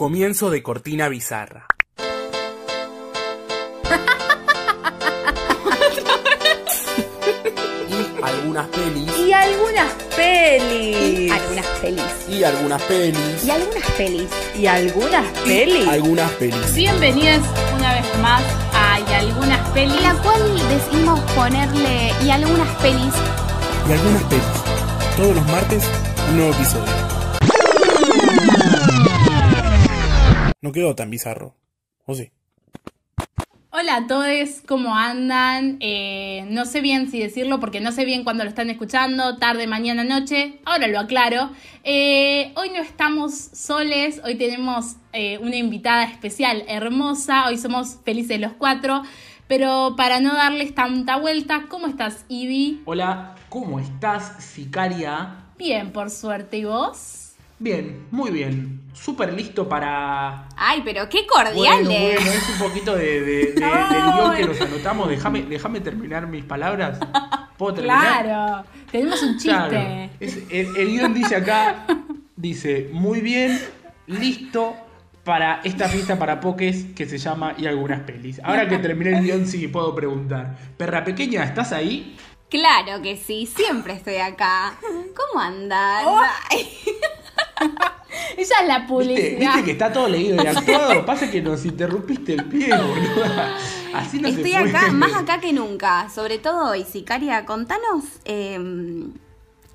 Comienzo de cortina bizarra. y algunas pelis. Y algunas pelis. Algunas pelis. Y algunas pelis. Y algunas pelis. Y algunas pelis. Algunas pelis. Bienvenidas una vez más a Y algunas pelis. La cual decidimos ponerle y algunas pelis. Y algunas pelis. Todos los martes, un nuevo episodio. No quedó tan bizarro. ¿O sí? Hola a todos, ¿cómo andan? Eh, no sé bien si decirlo porque no sé bien cuándo lo están escuchando, tarde, mañana, noche. Ahora lo aclaro. Eh, hoy no estamos soles, hoy tenemos eh, una invitada especial, hermosa. Hoy somos felices los cuatro. Pero para no darles tanta vuelta, ¿cómo estás, Ivy? Hola, ¿cómo estás, sicaria? Bien, por suerte. ¿Y vos? Bien, muy bien. Súper listo para. Ay, pero qué Bueno, cordiales. bueno, es un poquito de, de- de- del guion que nos anotamos. Déjame déjame terminar mis palabras. ¿Puedo terminar? Claro, tenemos un chiste. Claro. Es- el, el guion dice acá: dice, muy bien, listo para esta fiesta para pokés que se llama Y algunas pelis. Ahora que terminé el guion, sí puedo preguntar. Perra pequeña, ¿estás ahí? Claro que sí, siempre estoy acá. ¿Cómo andan? Oh. Esa es la ¿Viste, publicidad. viste que está todo leído y actuado? Pasa que nos interrumpiste el pie, boludo. Así no estoy se puede. acá, más acá que nunca. Sobre todo hoy, Sicaria, contanos eh,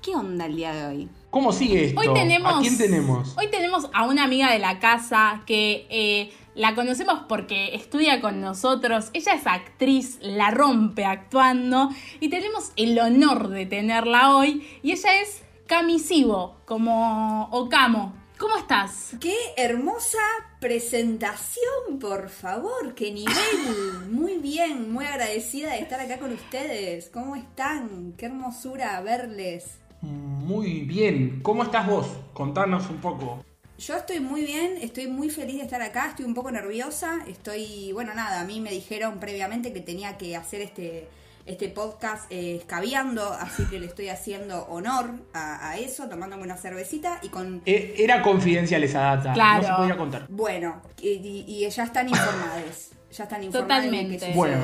qué onda el día de hoy. ¿Cómo sigue esto? Hoy tenemos. ¿A quién tenemos? Hoy tenemos a una amiga de la casa que eh, la conocemos porque estudia con nosotros. Ella es actriz, la rompe actuando. Y tenemos el honor de tenerla hoy. Y ella es Camisivo, como Ocamo. ¿Cómo estás? Qué hermosa presentación, por favor. Qué nivel. Muy bien, muy agradecida de estar acá con ustedes. ¿Cómo están? Qué hermosura verles. Muy bien. ¿Cómo estás vos? Contanos un poco. Yo estoy muy bien, estoy muy feliz de estar acá, estoy un poco nerviosa, estoy, bueno, nada, a mí me dijeron previamente que tenía que hacer este, este podcast eh, escabeando, así que le estoy haciendo honor a, a eso, tomándome una cervecita y con... Eh, Era confidencial esa data. Claro. No se podía contar. Bueno, y, y- y ya están informadas, ya están informadas de Totalmente. Bueno,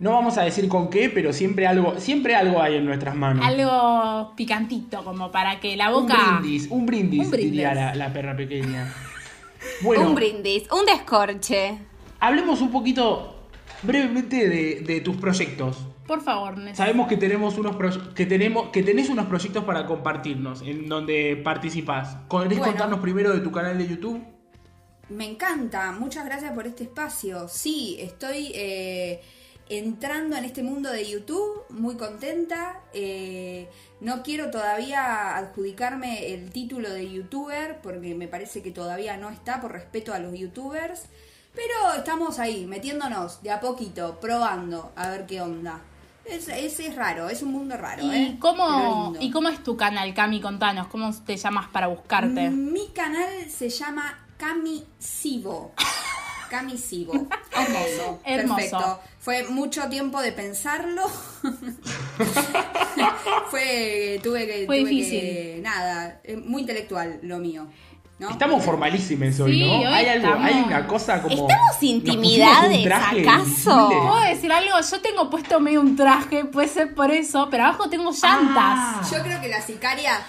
no vamos a decir con qué, pero siempre algo, siempre algo hay en nuestras manos. Algo picantito, como para que la un boca. brindis, un brindis, Un brindis. diría la, la perra pequeña. Bueno, Un brindis, un descorche. hablemos un poquito brevemente de, de tus proyectos. Por favor, Nes. Sabemos que tenemos unos pro- que tenemos que tenés unos proyectos para compartirnos en donde participás. ¿Querés Bueno. contarnos primero de tu canal de YouTube? Me encanta, muchas gracias por este espacio. Sí, estoy eh, entrando en este mundo de YouTube, muy contenta. Eh, no quiero todavía adjudicarme el título de youtuber porque me parece que todavía no está por respeto a los youtubers. Pero estamos ahí, metiéndonos de a poquito, probando a ver qué onda. Es, es, es raro, es un mundo raro, ¿eh? ¿Y Pero cómo. ¿Y cómo es tu canal, Cami? Contanos, ¿cómo te llamas para buscarte? Mi canal se llama Camisivo. Camisivo. Hermoso. Hermoso. Perfecto. Fue mucho tiempo de pensarlo. Fue, tuve que, Fue tuve difícil. que- nada, es muy intelectual lo mío. ¿No? Estamos formalísimos hoy, Sí, ¿no? hoy hay algo, estamos- hay una cosa como. ¿Estamos intimidades, acaso? ¿Puedo decir algo? Yo tengo puesto medio un traje, puede ser por eso, pero abajo tengo llantas. Ah. Yo creo que la sicaria.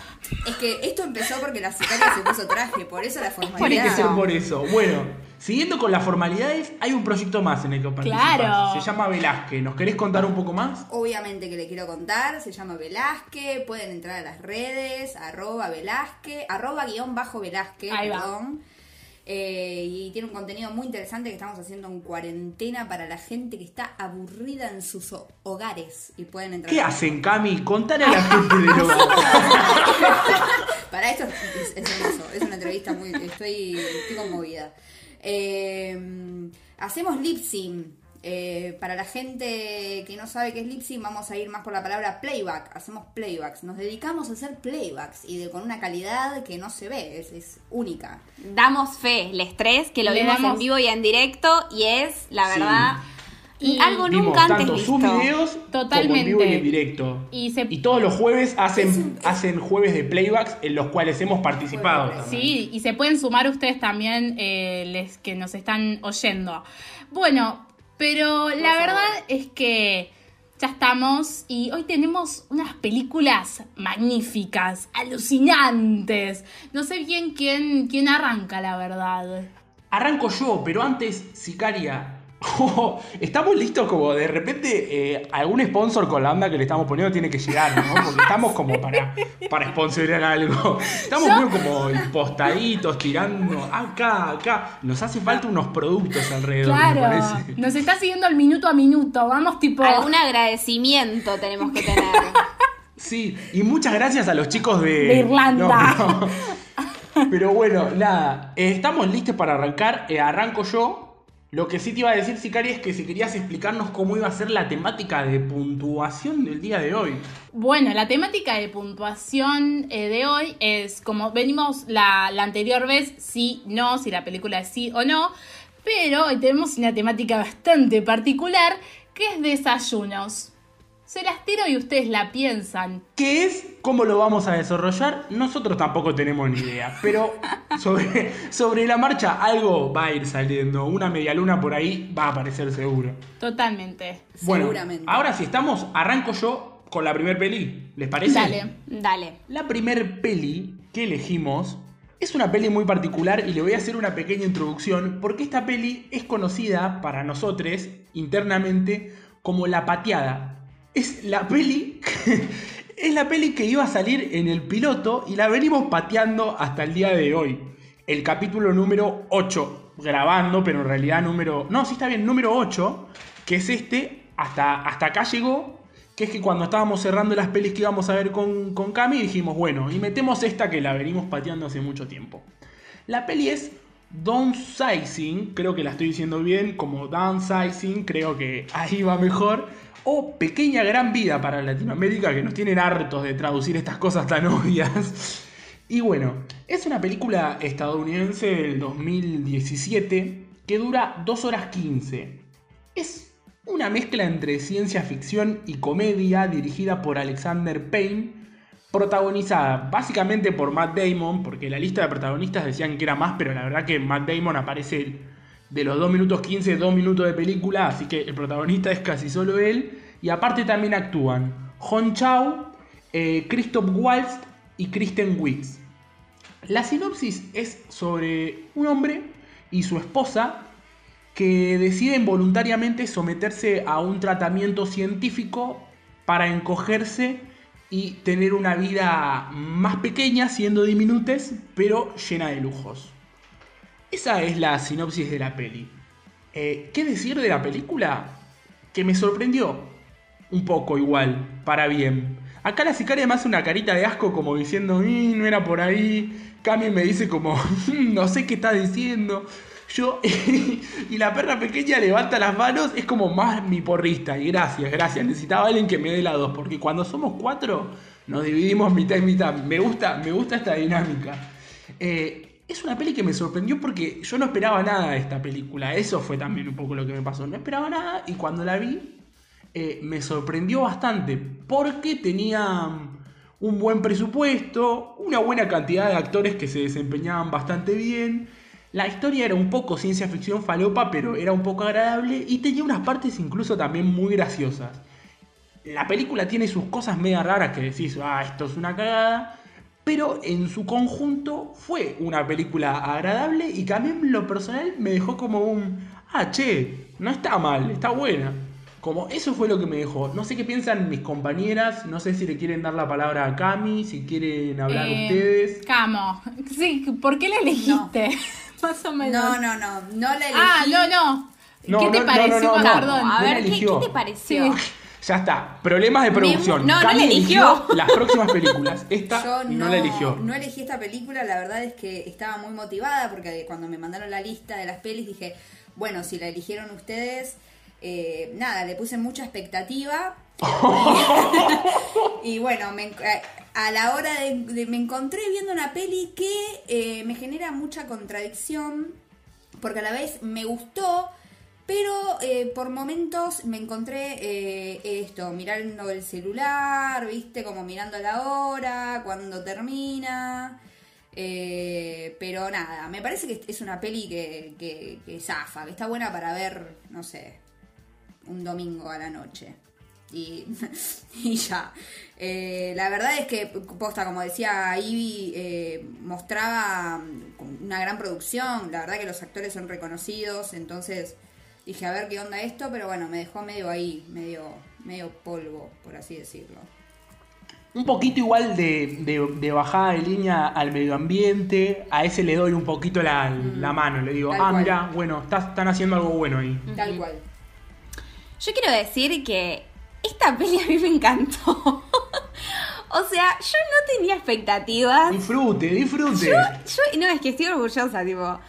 Es que esto empezó porque la sicaria se puso traje, por eso la formalidad. Tiene que ser por eso. Bueno, siguiendo con las formalidades, hay un proyecto más en el que participás. Claro. Se llama Velázquez. ¿Nos querés contar un poco más? Obviamente que le quiero contar, se llama Velázquez, pueden entrar a las redes, arroba Velázquez, arroba guion bajo Velázquez, Ahí va. perdón. Eh, y tiene un contenido muy interesante que estamos haciendo en cuarentena para la gente que está aburrida en sus ho- hogares y pueden entrar. ¿Qué hacen, Cami? Contale a la gente de lo Para esto es, es hermoso, es una entrevista muy. Estoy, estoy conmovida. Eh, hacemos lip sync. Eh, para la gente que no sabe qué es lip sync, vamos a ir más por la palabra playback. Hacemos playbacks. Nos dedicamos a hacer playbacks y de, con una calidad que no se ve, es, es única. Damos fe, el estrés, que lo Le vimos damos- en vivo y en directo, y es, la Sí. Y algo Vimos nunca antes tanto visto. sus videos como Totalmente. en vivo y en directo. Y se- todos los jueves hacen, hacen jueves de playbacks en los cuales hemos participado. Sí, y se pueden sumar ustedes también, eh, les que nos están oyendo. Bueno, pero la favor. verdad es que ya estamos y hoy tenemos unas películas magníficas, alucinantes. No sé bien quién, quién arranca, la verdad. Arranco yo, pero antes, Sicaria. estamos listos como de repente eh, algún sponsor con la banda que le estamos poniendo tiene que llegar, ¿no? Porque estamos como para, para sponsorear algo. Estamos muy como impostaditos, tirando acá, acá. Nos hace falta unos productos alrededor, me Claro, parece. nos está siguiendo el minuto a minuto. Vamos tipo... Algún agradecimiento tenemos que tener. Sí, y muchas gracias a los chicos de, De Irlanda. No, no. Pero bueno, nada, eh, estamos listos para arrancar. Eh, arranco yo. Lo que sí te iba a decir, Sicaria, es que si querías explicarnos cómo iba a ser la temática de puntuación del día de hoy. Bueno, la temática de puntuación eh, de hoy es como venimos la, la anterior vez, sí, no, si la película es sí o no, pero hoy tenemos una temática bastante particular que es desayunos. Se las tiro y ustedes la piensan. ¿Qué es? ¿Cómo lo vamos a desarrollar? Nosotros tampoco tenemos ni idea. Pero sobre, sobre la marcha algo va a ir saliendo. Una medialuna por ahí va a aparecer seguro. Totalmente. Bueno, Seguramente. ahora si estamos, arranco yo con la primer peli. ¿Les parece? Dale. Dale. La primer peli que elegimos es una peli muy particular y le voy a hacer una pequeña introducción porque esta peli es conocida para nosotros internamente como La Pateada. Es la peli es la peli que iba a salir en el piloto y la venimos pateando hasta el día de hoy. El capítulo número 8 grabando, pero en realidad número no, sí está bien, número 8, que es este, hasta hasta acá llegó que es que cuando estábamos cerrando las pelis que íbamos a ver con, con Cami, dijimos, bueno, y metemos esta que la venimos pateando hace mucho tiempo. La peli es Downsizing, creo que la estoy diciendo bien, como Downsizing, creo que ahí va mejor. O Pequeña Gran Vida para Latinoamérica, que nos tienen hartos de traducir estas cosas tan obvias. Y bueno, es una película estadounidense del 2017 que dura 2 horas 15. Es una mezcla entre ciencia ficción y comedia dirigida por Alexander Payne, protagonizada básicamente por Matt Damon, porque la lista de protagonistas decían que era más, pero la verdad que Matt Damon aparece de los 2 minutos 15, 2 minutos de película, así que el protagonista es casi solo él. Y aparte también actúan Hon Chao, eh, Christoph Waltz y Kristen Wiig. La sinopsis es sobre un hombre y su esposa que deciden voluntariamente someterse a un tratamiento científico para encogerse y tener una vida más pequeña, siendo diminutes, pero llena de lujos. Esa es la sinopsis de la peli. Eh, ¿Qué decir de la película? Que me sorprendió. Un poco igual, para bien. Acá la sicaria me hace una carita de asco como diciendo, "Y, no era por ahí. Cami me dice como, no sé qué está diciendo. Yo, y la perra pequeña levanta las manos, es como más mi porrista. Y gracias, gracias. Necesitaba alguien que me dé la dos, porque cuando somos cuatro, nos dividimos mitad y mitad. Me gusta, me gusta esta dinámica. Eh, es una peli que me sorprendió porque yo no esperaba nada de esta película. Eso fue también un poco lo que me pasó. No esperaba nada y cuando la vi eh, me sorprendió bastante porque tenía un buen presupuesto, una buena cantidad de actores que se desempeñaban bastante bien. La historia era un poco ciencia ficción falopa, pero era un poco agradable y tenía unas partes incluso también muy graciosas. La película tiene sus cosas media raras que decís, ah, esto es una cagada, pero en su conjunto fue una película agradable y que a mí en lo personal me dejó como un, ah, che, no está mal, está buena. Como eso fue lo que me dejó. No sé qué piensan mis compañeras, no sé si le quieren dar la palabra a Cami, si quieren hablar Eh, ustedes. Camo. Sí, ¿por qué la elegiste? Más o menos. No, no, no, no la elegí. Ah, no, no. No, ¿Qué te no, pareció? no, no, no. Perdón. A ver, ¿qué, te pareció? Sí. Ya está, problemas de producción. no, no la eligió. Las próximas películas. Esta Yo no, no, la eligió. no elegí esta película, la verdad es que estaba muy motivada porque cuando me mandaron la lista de las pelis dije, bueno, si la eligieron ustedes, eh, nada, le puse mucha expectativa. y bueno, me eh, a la hora de, de- me encontré viendo una peli que eh, me genera mucha contradicción porque a la vez me gustó, Pero eh, por momentos me encontré eh, esto, mirando el celular, viste, como mirando la hora, cuando termina. Eh, pero nada, me parece que es una peli que, que, que zafa, que está buena para ver, no sé, un domingo a la noche. Y, y ya. La verdad es que, posta, como decía Ivy, mostraba una gran producción. La verdad que los actores son reconocidos. Entonces dije, a ver qué onda esto. Pero bueno, me dejó medio ahí, medio, medio polvo, por así decirlo. Un poquito igual de, de- de bajada de línea al medio ambiente. A ese le doy un poquito la, la mano. Le digo, Tal ah, cual. mira, bueno, estás- están haciendo algo bueno ahí. Tal cual. Yo quiero decir que esta peli a mí me encantó. o sea, yo no tenía expectativas. Disfrute, disfrute. Yo, yo- no, es que estoy orgullosa, tipo.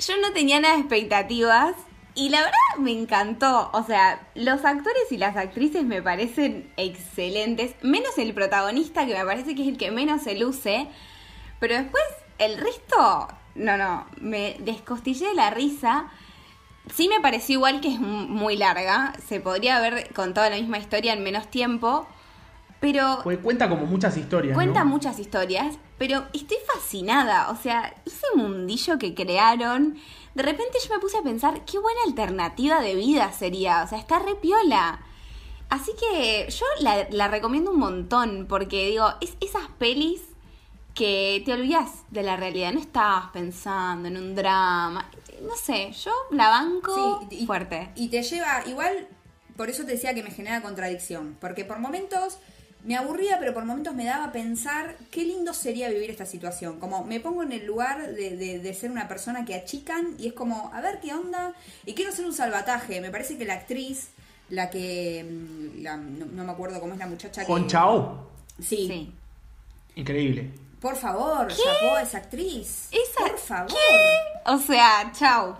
Yo no tenía nada de expectativas y la verdad me encantó. O sea, los actores y las actrices me parecen excelentes, menos el protagonista que me parece que es el que menos se luce, pero después el resto, no, no, me descostillé de la risa. Sí me pareció igual que es muy larga, se podría haber contado la misma historia en menos tiempo, pero Porque cuenta como muchas historias. Cuenta ¿no? muchas historias, pero estoy fascinada. O sea, ese mundillo que crearon, de repente yo me puse a pensar qué buena alternativa de vida sería. O sea, está re piola. Así que yo la, la recomiendo un montón, porque digo, es esas pelis que te olvidas de la realidad, no estabas pensando en un drama. No sé, yo la banco Sí, y- fuerte. Y te lleva, igual, por eso te decía que me genera contradicción. Porque por momentos me aburría, pero por momentos me daba a pensar qué lindo sería vivir esta situación. Como me pongo en el lugar de, de- de ser una persona que achican y es como, a ver qué onda. Y quiero ser un salvataje. Me parece que la actriz, la que. mm, la- no, no me acuerdo cómo es la muchacha que. Conchao. Sí. Sí. Increíble. Por favor, chapó a esa actriz. Esa- Por favor. O sea, chau.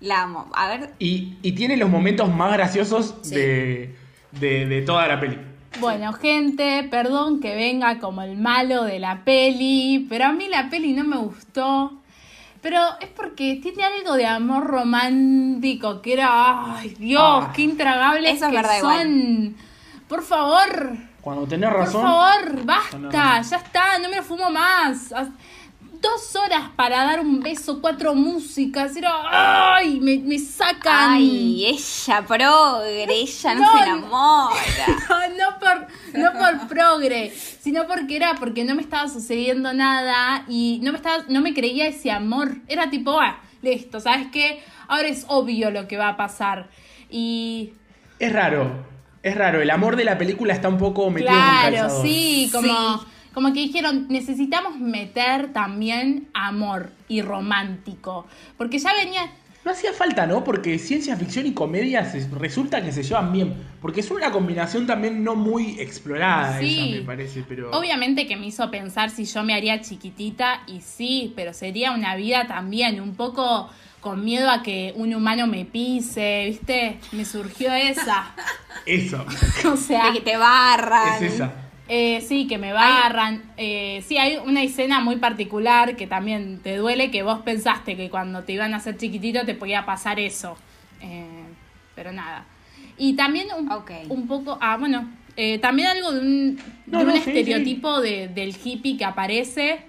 La amo. A ver, Y, y tiene los momentos más graciosos Sí. de, de, de toda la peli. Bueno, gente, perdón que venga como el malo de la peli, pero a mí la peli no me gustó. Pero es porque tiene algo de amor romántico que era, ay Dios, Ah. qué intragables Eso es que verdad igual. son. Por favor, Cuando tenés por razón. favor, Tenés basta, ya está, no me lo fumo más. Dos horas para dar un beso, cuatro músicas, era, ay, me, me sacan. Ay, ella progre, ella no, No, se enamora. No, no por, no por progre, sino porque era porque no me estaba sucediendo nada y no me estaba, no me creía ese amor. Era tipo, ah, listo, ¿sabes qué? Ahora es obvio lo que va a pasar. Y Es raro. Es raro. El amor de la película está un poco metido claro, calzador. sí, como, Sí. Como que dijeron, necesitamos meter también amor y romántico. Porque ya venía, No hacía falta, ¿no? Porque ciencia ficción y comedia se- resulta que se llevan bien. Porque es una combinación también no muy explorada, Sí. esa me parece. Pero... Obviamente que me hizo pensar si yo me haría chiquitita y sí, pero sería una vida también un poco con miedo a que un humano me pise, ¿viste? Me surgió esa. Eso. o sea, De que te barran. Es esa. Eh, sí, que me barran. Eh, sí, hay una escena muy particular que también te duele que vos pensaste que cuando te iban a hacer chiquitito te podía pasar eso. Eh, pero nada. Y también un, poco, ah, bueno, eh, también algo de un, No, de un no, sí, estereotipo de- del hippie que aparece,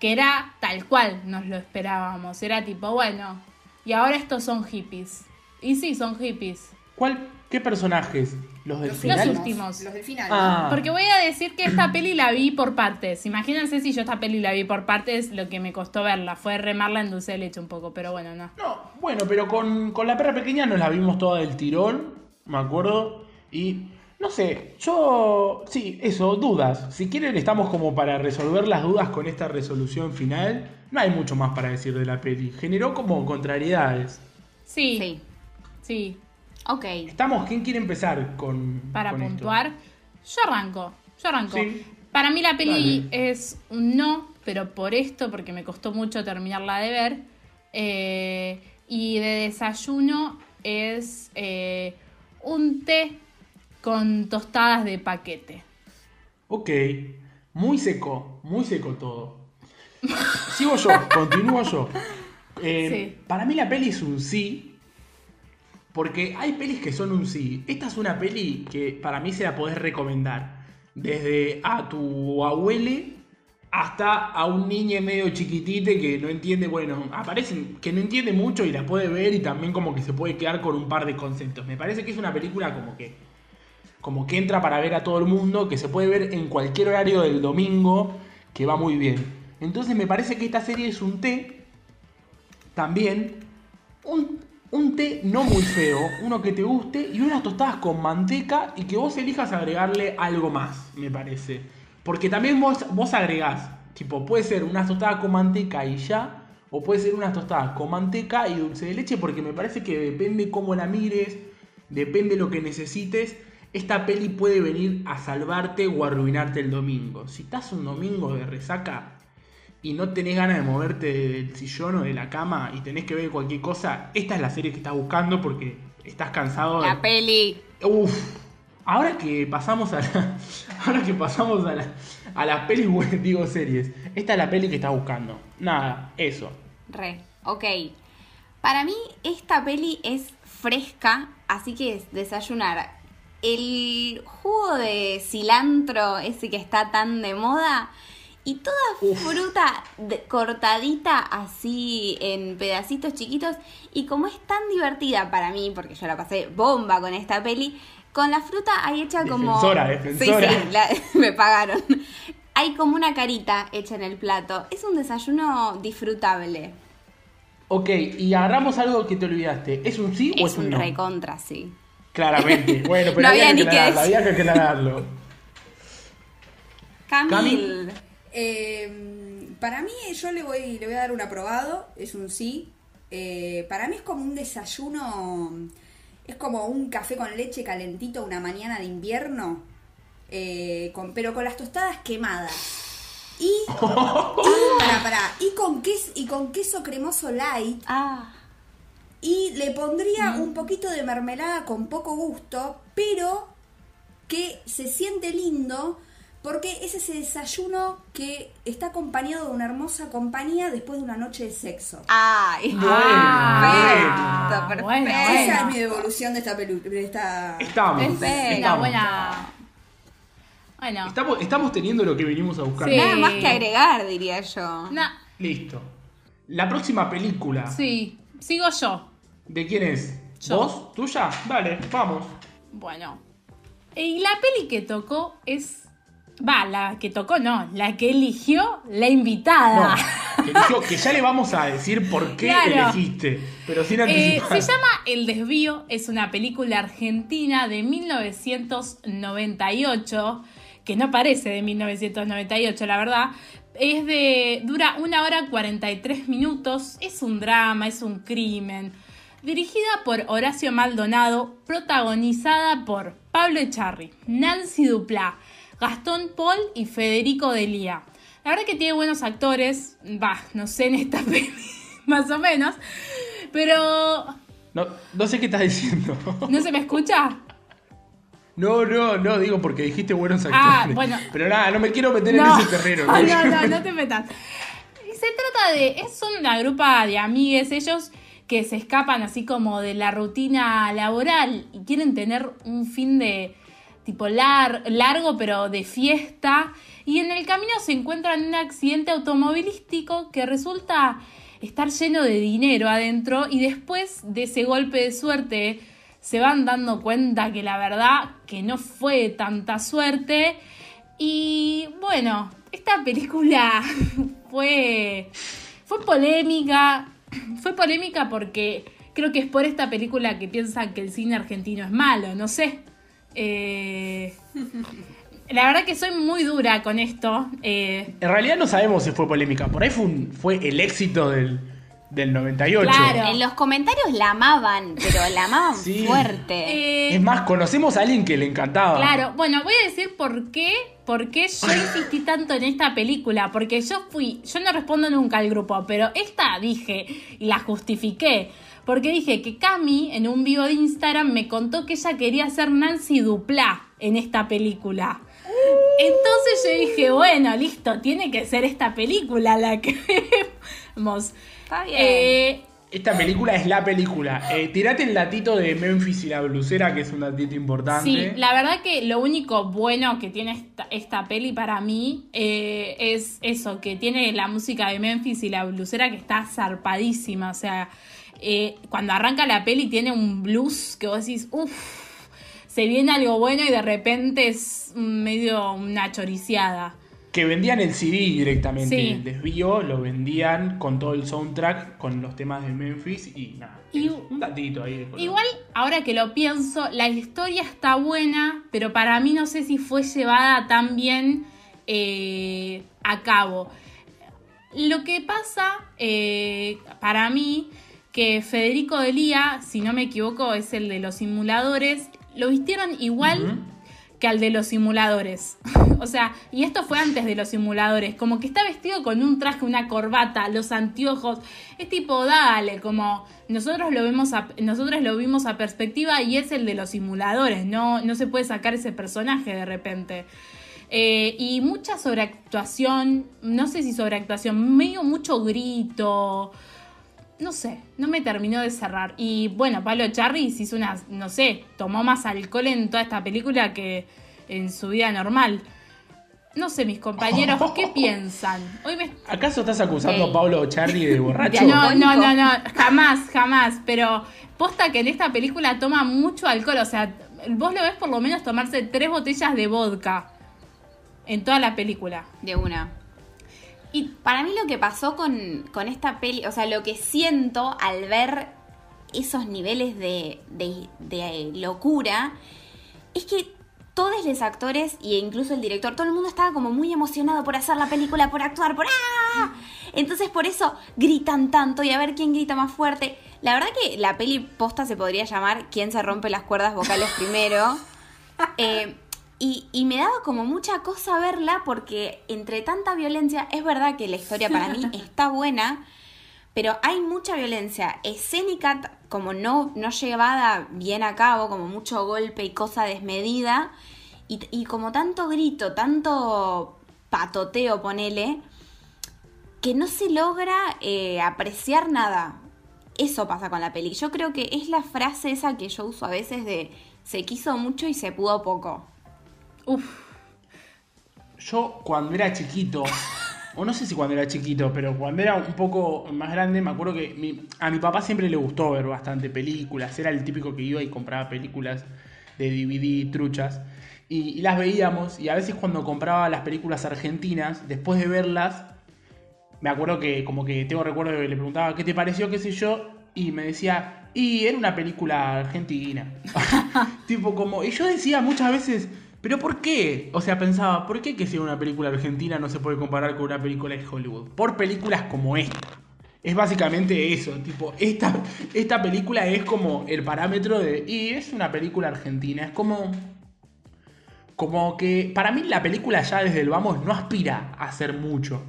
que era tal cual nos lo esperábamos. Era tipo, bueno, y ahora estos son hippies. Y sí, son hippies. ¿Cuál, ¿Qué personajes? ¿Los del Los final? últimos. Los del final. Ah. Porque voy a decir que esta peli la vi por partes. Imagínense si yo esta peli la vi por partes, lo que me costó verla. Fue remarla en dulce de leche un poco, pero bueno, no. No, bueno, pero con, con la perra pequeña nos la vimos toda del tirón, me acuerdo. Y no sé, yo. Sí, eso, dudas. Si quieren, estamos como para resolver las dudas con esta resolución final. No hay mucho más para decir de la peli. Generó como contrariedades. Sí, Sí. sí. Ok. Estamos, ¿quién quiere empezar con. Para con esto? puntuar, yo arranco. Yo arranco. Sí. Para mí la peli Dale. es un no, pero por esto, porque me costó mucho terminarla de ver. Eh, y de desayuno es eh, un té con tostadas de paquete. Ok, muy seco, muy seco todo. Sigo yo, continúo yo. Eh, Sí. Para mí la peli es un sí, Porque hay pelis que son un sí. Esta es una peli que para mí se la podés recomendar. Desde a tu abuele hasta a un niño medio chiquitite que no entiende, bueno, aparecen, que no entiende mucho y la puede ver y también como que se puede quedar con un par de conceptos. Me parece que es una película como que, como que entra para ver a todo el mundo, que se puede ver en cualquier horario del domingo, que va muy bien. Entonces me parece que esta serie es un té, también, un, un té no muy feo, uno que te guste y unas tostadas con manteca y que vos elijas agregarle algo más, me parece. Porque también vos, vos agregás, tipo, puede ser unas tostadas con manteca y ya, o puede ser unas tostadas con manteca y dulce de leche, porque me parece que depende cómo la mires, depende lo que necesites. Esta peli puede venir a salvarte o arruinarte el domingo. Si estás un domingo de resaca y no tenés ganas de moverte del sillón o de la cama y tenés que ver cualquier cosa, esta es la serie que estás buscando porque estás cansado La peli. Uf, Ahora que pasamos a la, ahora que pasamos a, la, a las pelis, digo series, esta es la peli que estás buscando. Nada, eso. Re, ok. Para mí esta peli es fresca, así que es desayunar. El jugo de cilantro, ese que está tan de moda, y toda fruta cortadita así en pedacitos chiquitos. Y como es tan divertida para mí, porque yo la pasé bomba con esta peli, con la fruta hay hecha como... Defensora, defensora. Sí, sí, me pagaron. Hay como una carita hecha en el plato. Es un desayuno disfrutable. Ok, y agarramos algo que te olvidaste. ¿Es un sí o es un, un no? recontra, sí. Claramente. Bueno, pero había, que aclararlo, había que aclararlo. Camil. Eh, para mí, yo le voy, le voy a dar un aprobado. Es un sí. Eh, para mí es como un desayuno es como un café con leche calentito una mañana de invierno, eh, con, pero con las tostadas quemadas. Y, y, y con queso, y con queso cremoso light. Ah. Y le pondría mm. un poquito de mermelada con poco gusto, pero que se siente lindo porque es ese desayuno que está acompañado de una hermosa compañía después de una noche de sexo. ¡Ay! Ah, perfecto, perfecto. Esa es mi devolución de esta película. De esta... Estamos. Estamos. buena. Bueno. Estamos, estamos teniendo lo que venimos a buscar. Nada más que agregar, diría yo. Listo. La próxima película. Sí, sigo yo. ¿De quién es? ¿Vos? ¿Tuya? Dale, vamos. Bueno. Y la peli que tocó es Va, la que tocó no, la que eligió la invitada. que, ya le vamos a decir por qué elegiste, pero sin eh, se llama El desvío, es una película argentina de 1998, que no parece de 1998, la verdad. Es de. dura una hora 43 minutos, es un drama, es un crimen. Dirigida por Horacio Maldonado, protagonizada por Pablo Echarri, Nancy Duplá. Gastón Paul y Federico Delía. La verdad que tiene buenos actores, va, no sé en esta peli, más o menos, pero... No, no sé qué estás diciendo. ¿No se me escucha? No, no, no, digo porque dijiste buenos ah, actores. Ah, bueno. Pero nada, no me quiero meter en ese terreno. No, no, no, no te metas. Se trata de, es una grupa de amigues, ellos que se escapan así como de la rutina laboral y quieren tener un fin de, tipo largo pero de fiesta y en el camino se encuentran un accidente automovilístico que resulta estar lleno de dinero adentro y después de ese golpe de suerte se van dando cuenta que la verdad que no fue tanta suerte y bueno, esta película fue fue polémica, fue polémica porque creo que es por esta película que piensan que el cine argentino es malo, no sé. Eh, la verdad que soy muy dura con esto. Eh. En realidad no sabemos si fue polémica. Por ahí fue, fue el éxito del, del 98. Claro. En los comentarios la amaban, pero la amaban fuerte. Eh, es más, conocemos a alguien que le encantaba. Claro, bueno, voy a decir por qué, por qué yo insistí tanto en esta película. Porque yo fui, yo no respondo nunca al grupo, pero esta dije y la justifiqué. Porque dije que Cami en un vivo de Instagram me contó que ella quería ser Nancy Duplá en esta película. Entonces yo dije, bueno, listo, tiene que ser esta película la que vemos. Está bien. Eh, esta película es la película. Eh, tirate el datito de Memphis y la blusera, que es un datito importante. Sí, la verdad que lo único bueno que tiene esta, esta peli para mí eh, es eso, que tiene la música de Memphis y la blusera que está zarpadísima. O sea, eh, cuando arranca la peli tiene un blues que vos decís, uff, se viene algo bueno y de repente es medio una choriciada. Que vendían el CD directamente. Sí. El desvío lo vendían con todo el soundtrack, con los temas de Memphis y nada. Y- un datito ahí. Igual, ahora que lo pienso, la historia está buena, pero para mí no sé si fue llevada tan bien eh, a cabo. Lo que pasa, eh, para mí, que Federico Delía, si no me equivoco, es el de los simuladores, lo vistieron igual que al de los simuladores. o sea, y esto fue antes de los simuladores, como que está vestido con un traje, una corbata, los anteojos, es tipo, dale, como nosotros lo vemos a, nosotros lo vimos a perspectiva y es el de los simuladores, no, no se puede sacar ese personaje de repente. Eh, y mucha sobreactuación, no sé si sobreactuación, medio mucho grito, no sé, no me terminó de cerrar. Y bueno, Pablo Charris hizo una, no sé, tomó más alcohol en toda esta película que en su vida normal. No sé, mis compañeros, ¿qué piensan? Hoy me... ¿Acaso estás acusando a Pablo Charlie de borracho? No, no, no, no, jamás, jamás. Pero posta que en esta película toma mucho alcohol. O sea, vos lo ves por lo menos tomarse tres botellas de vodka en toda la película. De una. Y Para mí lo que pasó con, con esta peli, o sea, lo que siento al ver esos niveles de, de- de locura, es que todos los actores e incluso el director, todo el mundo estaba como muy emocionado por hacer la película, por actuar, por ¡ah! Entonces por eso gritan tanto y a ver quién grita más fuerte. La verdad que la peli posta se podría llamar ¿Quién se rompe las cuerdas vocales primero? Eh, y, y me daba como mucha cosa verla porque entre tanta violencia, es verdad que la historia para mí está buena, pero hay mucha violencia escénica, como no, no llevada bien a cabo, como mucho golpe y cosa desmedida, y como tanto grito, tanto patoteo, ponele, que no se logra eh, apreciar nada. Eso pasa con la peli. Yo creo que es la frase esa que yo uso a veces de se quiso mucho y se pudo poco. Uf, Yo cuando era chiquito, o no sé si cuando era chiquito, pero cuando era un poco más grande, me acuerdo que a mi papá siempre le gustó ver bastante películas. Era el típico que iba y compraba películas de DVD truchas. Y, y las veíamos, y a veces cuando compraba las películas argentinas, después de verlas, me acuerdo que como que tengo recuerdo que le preguntaba qué te pareció, qué sé yo, y me decía, y era una película argentina. tipo como, y yo decía muchas veces, pero ¿por qué? O sea, pensaba, ¿por qué que sea una película argentina no se puede comparar con una película de Hollywood? Por películas como esta. Es básicamente eso, tipo, esta, esta película es como el parámetro de, y es una película argentina, es como... Como que para mí la película ya desde el vamos no aspira a hacer mucho.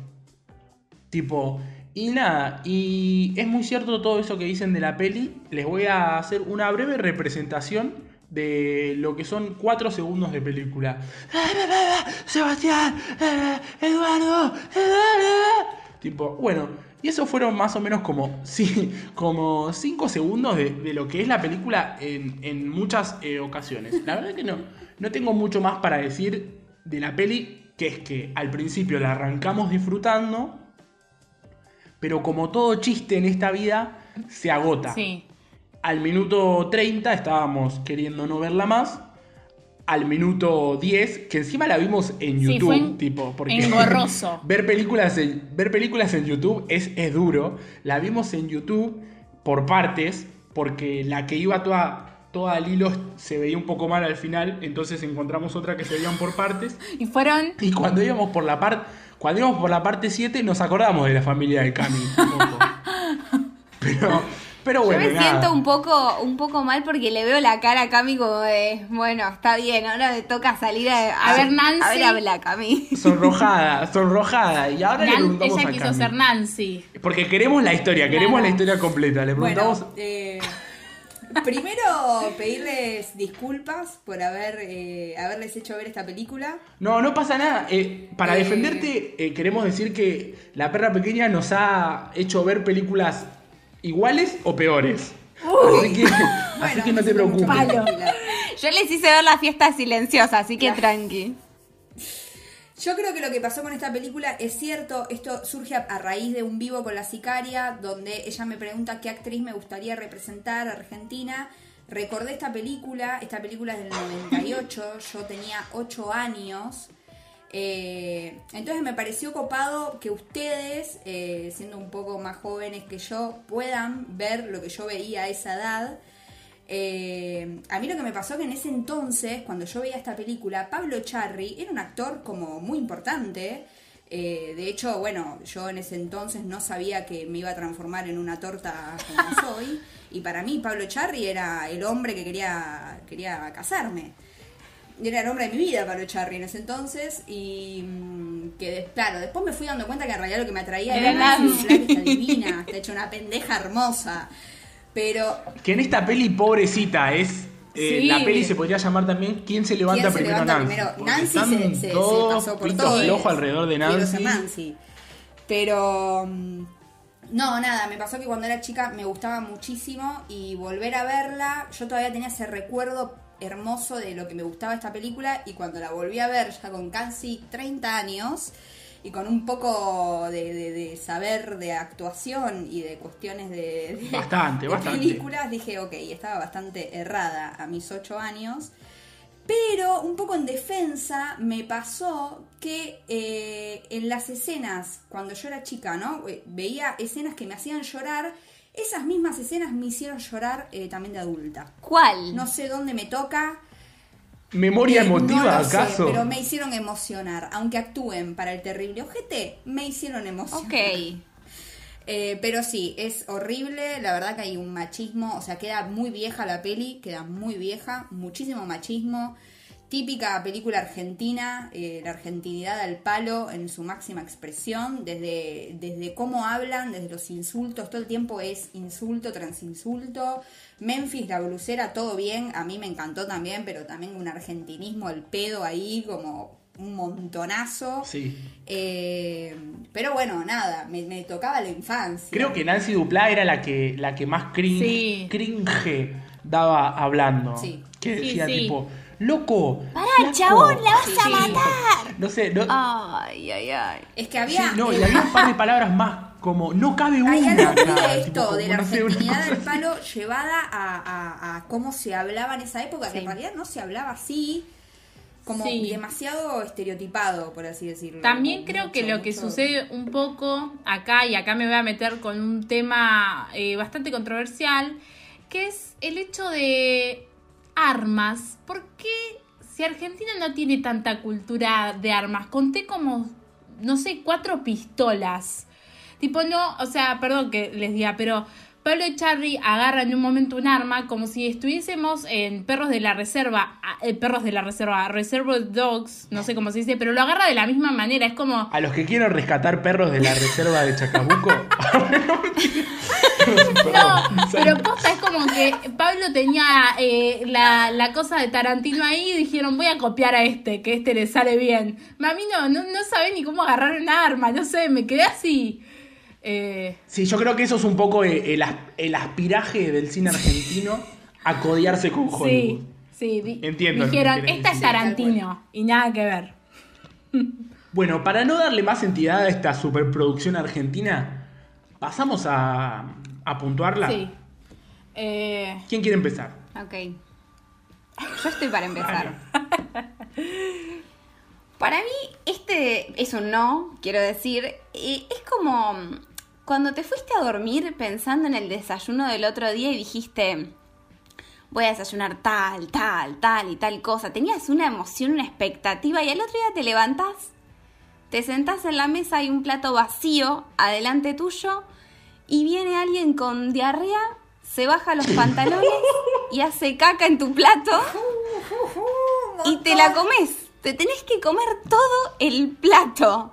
Tipo, y nada, y es muy cierto todo eso que dicen de la peli. Les voy a hacer una breve representación de lo que son cuatro segundos de película. Sebastián, eh, Eduardo, Eduardo. Tipo, bueno, y eso fueron más o menos como, sí, como cinco segundos de, de lo que es la película en, en muchas eh, ocasiones. La verdad que no, no tengo mucho más para decir de la peli, que es que al principio la arrancamos disfrutando, pero como todo chiste en esta vida, se agota. sí. Al minuto 30 estábamos queriendo no verla más. Al minuto 10, que encima la vimos en Sí, YouTube, fue en- tipo, porque engorroso. ver películas en, ver películas en YouTube es, es duro. La vimos en YouTube por partes, porque la que iba toda, toda al hilo se veía un poco mal al final, entonces encontramos otra que se veían por partes. Y fueron Y cuando íbamos por la parte cuando íbamos por la parte 7 nos acordamos de la familia de Cami. Pero, pero bueno, Yo me nada. siento un poco, un poco mal porque le veo la cara a Cami como de, bueno, está bien, ahora me toca salir a, A ver, Nancy. A ver, habla Cami. Sonrojada, sonrojada. Y ahora le preguntamos ella a quiso Cami. ser Nancy. Porque queremos la historia, queremos Claro. la historia completa. Le preguntamos. Bueno, eh, primero pedirles disculpas por haber eh, haberles hecho ver esta película. No, no pasa nada. Eh, para Eh. defenderte, eh, queremos decir que La Perra Pequeña nos ha hecho ver películas iguales o peores. Así que, así Bueno, que no te preocupes. Palo. Yo les hice ver la fiesta silenciosa, así que Claro. tranqui. Yo creo que lo que pasó con esta película es cierto, esto surge a, a raíz de un vivo con la sicaria, donde ella me pregunta qué actriz me gustaría representar a Argentina. Recordé esta película, esta película es del 98, yo tenía 8 años. Eh, entonces me pareció copado que ustedes, eh, siendo un poco más jóvenes que yo, puedan ver lo que yo veía a esa edad. Eh, a mí lo que me pasó que en ese entonces, cuando yo veía esta película, Pablo Charri era un actor como muy importante. Eh, de hecho, bueno, yo en ese entonces no sabía que me iba a transformar en una torta como soy. Y para mí Pablo Charri era el hombre que quería, quería casarme. Era el hombre de mi vida, Pablo Charri, en ese entonces. Y mm, que, claro, después me fui dando cuenta que en realidad lo que me atraía Era era Nancy. Nancy, que está divina, está hecha una pendeja hermosa. Pero Que en esta peli, pobrecita, es. eh, Sí. La peli se podría llamar también ¿Quién se levanta ¿Quién se primero levanta Nancy? primero? Nancy se, se- se pasó por pintos todo. flojos alrededor de Nancy. Pero. mm, No, nada, me pasó que cuando era chica me gustaba muchísimo y volver a verla, yo todavía tenía ese recuerdo hermoso de lo que me gustaba esta película y cuando la volví a ver ya con casi 30 años y con un poco de, de- de saber de actuación y de cuestiones de, de- Bastante, de bastante. películas, dije, ok, estaba bastante errada a mis 8 años. Pero un poco en defensa me pasó que eh, en las escenas, cuando yo era chica, ¿no? Eh, Veía escenas que me hacían llorar. Esas mismas escenas me hicieron llorar eh, también de adulta. ¿Cuál? No sé dónde me toca. ¿Memoria eh, emotiva, no lo sé, acaso? pero me hicieron emocionar. Aunque actúen para el terrible ojete, me hicieron emocionar. Ok. Eh, pero sí, es horrible, la verdad que hay un machismo, o sea, queda muy vieja la peli, queda muy vieja, muchísimo machismo, típica película argentina, eh, la argentinidad al palo en su máxima expresión, desde, desde cómo hablan, desde los insultos, todo el tiempo es insulto tras insulto, Memphis, la blusera, todo bien, a mí me encantó también, pero también un argentinismo al pedo ahí, como un montonazo. Sí. Eh, pero bueno, nada, me, me tocaba la infancia. Creo que Nancy Duplá era la que, la que más cringe, Sí. cringe daba hablando. Sí. Que Sí, decía sí. tipo, loco. Pará, flaco". chabón, la vas Sí, a sí. matar. No sé, no, Ay, ay, ay. Es que sí, había. no, y había un par de palabras más, como no cabe una. Hay algo muy acá", de esto, de la no argentinidad del así. palo llevada a, a- a cómo se hablaba en esa época, que en Sí. realidad no se hablaba así, como Sí. demasiado estereotipado, por así decirlo. También Como creo que mucho, lo que sucede un poco acá, y acá me voy a meter con un tema eh, bastante controversial, que es el hecho de armas. ¿Por qué si Argentina no tiene tanta cultura de armas? Conté como, no sé, cuatro pistolas. Tipo, no, o sea, perdón que les diga, pero Pablo Echarri agarra en un momento un arma como si estuviésemos en Perros de la Reserva, ah, eh, Perros de la Reserva, Reservoir Dogs, no sé cómo se dice, pero lo agarra de la misma manera, es como... A los que quieren rescatar perros de la reserva de Chacabuco. No, pero posta es como que Pablo tenía eh, la, la cosa de Tarantino ahí y dijeron voy a copiar a este, que este le sale bien. Mami no, no, no sabe ni cómo agarrar un arma, no sé, me quedé así. Eh, Sí, yo creo que eso es un poco el, el as- el aspiraje del cine argentino a codiarse con Hollywood. sí, sí, di- Entiendo dijeron, esta es. Tarantino y nada que ver. Bueno, para no darle más entidad a esta superproducción argentina, pasamos a, a puntuarla. Sí. Eh, ¿Quién quiere empezar? Ok. Yo estoy para empezar. Para mí, este es un no, quiero decir. Eh, Es como cuando te fuiste a dormir pensando en el desayuno del otro día y dijiste, voy a desayunar tal, tal, tal y tal cosa. Tenías una emoción, una expectativa y al otro día te levantás, te sentás en la mesa y un plato vacío adelante tuyo y viene alguien con diarrea, se baja los pantalones y hace caca en tu plato y te la comes. Te tenés que comer todo el plato.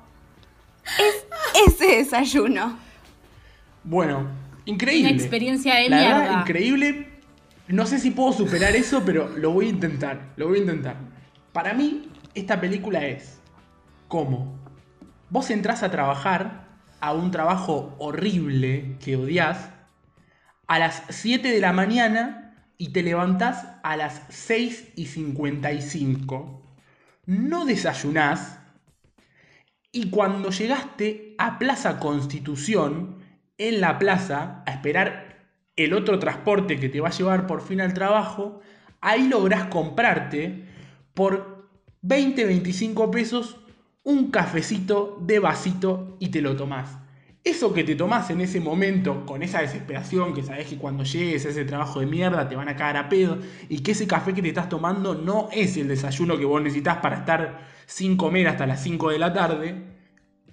Es ese desayuno. Bueno, increíble. Una experiencia de La verdad, mierda. increíble. No sé si puedo superar eso, pero lo voy a intentar. Lo voy a intentar. Para mí, esta película es como vos entrás a trabajar a un trabajo horrible que odias a las 7 de la mañana y te levantás a las 6 y 55. No desayunás. Y cuando llegaste a Plaza Constitución, en la plaza, a esperar el otro transporte que te va a llevar por fin al trabajo, ahí lográs comprarte por 20, 25 pesos un cafecito de vasito y te lo tomás. Eso que te tomás en ese momento, con esa desesperación, que sabes que cuando llegues a ese trabajo de mierda te van a cagar a pedo, y que ese café que te estás tomando no es el desayuno que vos necesitas para estar sin comer hasta las 5 de la tarde,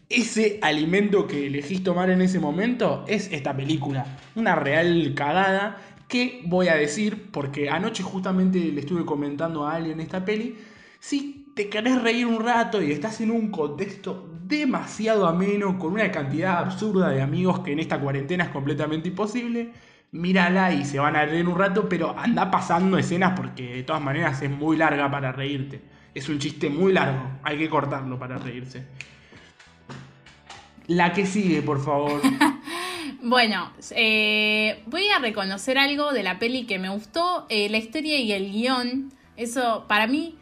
ese alimento que elegís tomar en ese momento es esta película. Una real cagada que voy a decir, porque anoche justamente le estuve comentando a alguien esta peli, si te querés reír un rato y estás en un contexto demasiado ameno, con una cantidad absurda de amigos que en esta cuarentena es completamente imposible, mírala y se van a reír un rato, pero anda pasando escenas porque de todas maneras es muy larga para reírte. Es un chiste muy largo, hay que cortarlo para reírse. La que sigue, por favor. Bueno, eh, voy a reconocer algo de la peli que me gustó, eh, la historia y el guion. Eso, para mí,